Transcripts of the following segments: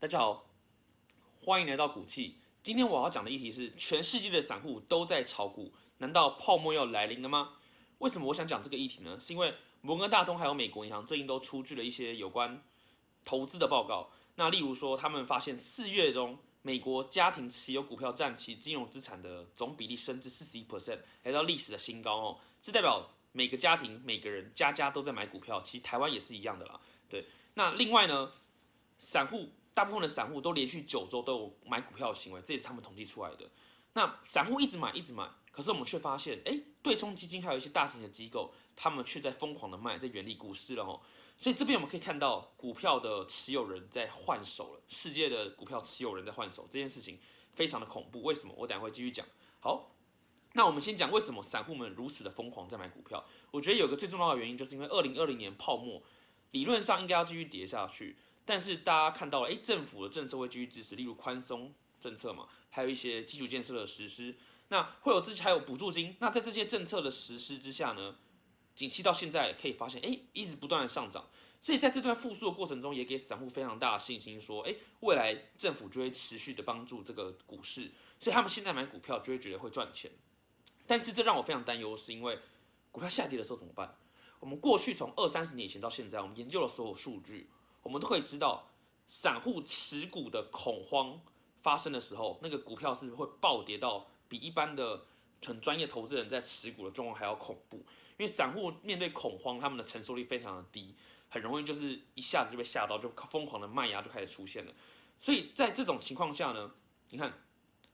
大家好，欢迎来到股气。今天我要讲的议题是：全世界的散户都在炒股，难道泡沫要来临了吗？为什么我想讲这个议题呢？是因为摩根大通还有美国银行最近都出具了一些有关投资的报告。那例如说，他们发现四月中美国家庭持有股票占其金融资产的总比例升至四十一 percent，来到历史的新高哦。这代表每个家庭每个人家家都在买股票，其实台湾也是一样的啦。对，那另外呢，散户。大部分的散户都连续九周都有买股票的行为，这也是他们统计出来的。那散户一直买，一直买，可是我们却发现，哎，对冲基金还有一些大型的机构，他们却在疯狂的卖，在远离股市了哦。所以这边我们可以看到，股票的持有人在换手了，世界的股票持有人在换手，这件事情非常的恐怖。为什么？我等下会继续讲。好，那我们先讲为什么散户们如此的疯狂在买股票。我觉得有个最重要的原因，就是因为二零二零年泡沫理论上应该要继续跌下去。但是大家看到了，哎，政府的政策会继续支持，例如宽松政策嘛，还有一些基础建设的实施，那会有之前还有补助金。那在这些政策的实施之下呢，景气到现在可以发现，哎，一直不断的上涨。所以在这段复苏的过程中，也给散户非常大的信心，说，哎，未来政府就会持续的帮助这个股市，所以他们现在买股票就会觉得会赚钱。但是这让我非常担忧，是因为股票下跌的时候怎么办？我们过去从二三十年以前到现在，我们研究了所有数据。我们都可以知道，散户持股的恐慌发生的时候，那个股票是会暴跌到比一般的很专业投资人在持股的状况还要恐怖。因为散户面对恐慌，他们的承受力非常的低，很容易就是一下子就被吓到，就疯狂的卖压就开始出现了。所以在这种情况下呢，你看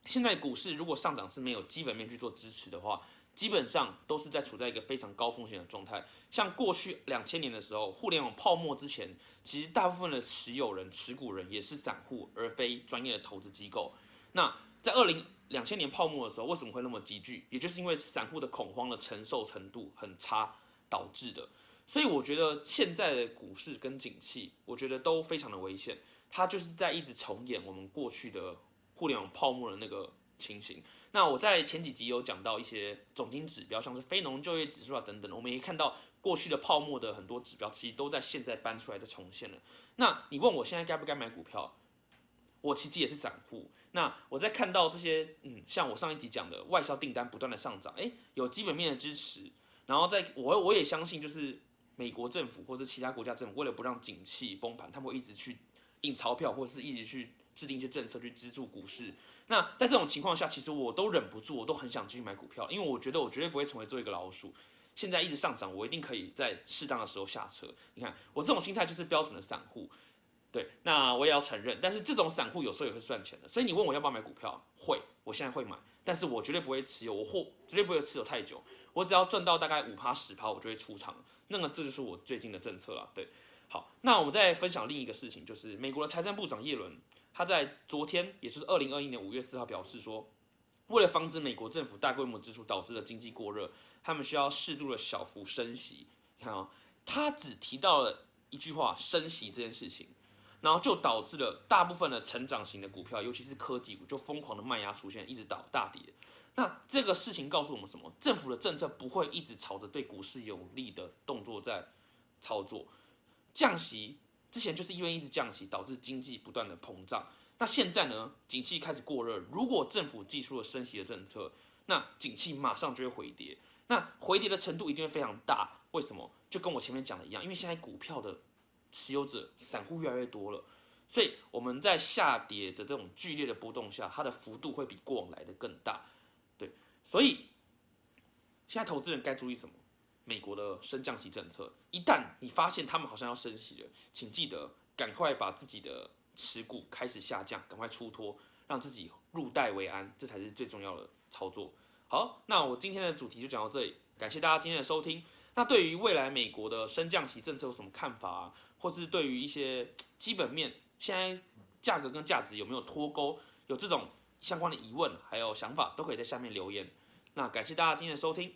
现在股市如果上涨是没有基本面去做支持的话。基本上都是在处在一个非常高风险的状态。像过去两千年的时候，互联网泡沫之前，其实大部分的持有人、持股人也是散户，而非专业的投资机构。那在二零两千年泡沫的时候，为什么会那么急剧？也就是因为散户的恐慌的承受程度很差导致的。所以我觉得现在的股市跟景气，我觉得都非常的危险。它就是在一直重演我们过去的互联网泡沫的那个情形。那我在前几集有讲到一些总经指标，像是非农就业指数啊等等，我们也看到过去的泡沫的很多指标，其实都在现在搬出来的重现了。那你问我现在该不该买股票？我其实也是散户。那我在看到这些，嗯，像我上一集讲的外销订单不断的上涨，诶，有基本面的支持，然后在我我也相信，就是美国政府或者其他国家政府为了不让景气崩盘，他们会一直去印钞票，或者是一直去制定一些政策去资助股市。那在这种情况下，其实我都忍不住，我都很想继续买股票，因为我觉得我绝对不会成为做一个老鼠。现在一直上涨，我一定可以在适当的时候下车。你看，我这种心态就是标准的散户。对，那我也要承认，但是这种散户有时候也会赚钱的。所以你问我要不要买股票，会，我现在会买，但是我绝对不会持有，我或绝对不会持有太久。我只要赚到大概五趴十趴，我就会出场。那么这就是我最近的政策了。对，好，那我们再分享另一个事情，就是美国的财政部长耶伦。他在昨天，也就是二零二一年五月四号表示说，为了防止美国政府大规模支出导致的经济过热，他们需要适度的小幅升息。你看啊，他只提到了一句话“升息”这件事情，然后就导致了大部分的成长型的股票，尤其是科技股，就疯狂的卖压出现，一直倒大跌。那这个事情告诉我们什么？政府的政策不会一直朝着对股市有利的动作在操作，降息。之前就是因为一直降息，导致经济不断的膨胀。那现在呢，景气开始过热，如果政府寄出了升息的政策，那景气马上就会回跌。那回跌的程度一定会非常大。为什么？就跟我前面讲的一样，因为现在股票的持有者散户越来越多了，所以我们在下跌的这种剧烈的波动下，它的幅度会比过往来的更大。对，所以现在投资人该注意什么？美国的升降息政策，一旦你发现他们好像要升息了，请记得赶快把自己的持股开始下降，赶快出脱，让自己入袋为安，这才是最重要的操作。好，那我今天的主题就讲到这里，感谢大家今天的收听。那对于未来美国的升降息政策有什么看法啊？或是对于一些基本面现在价格跟价值有没有脱钩，有这种相关的疑问还有想法，都可以在下面留言。那感谢大家今天的收听。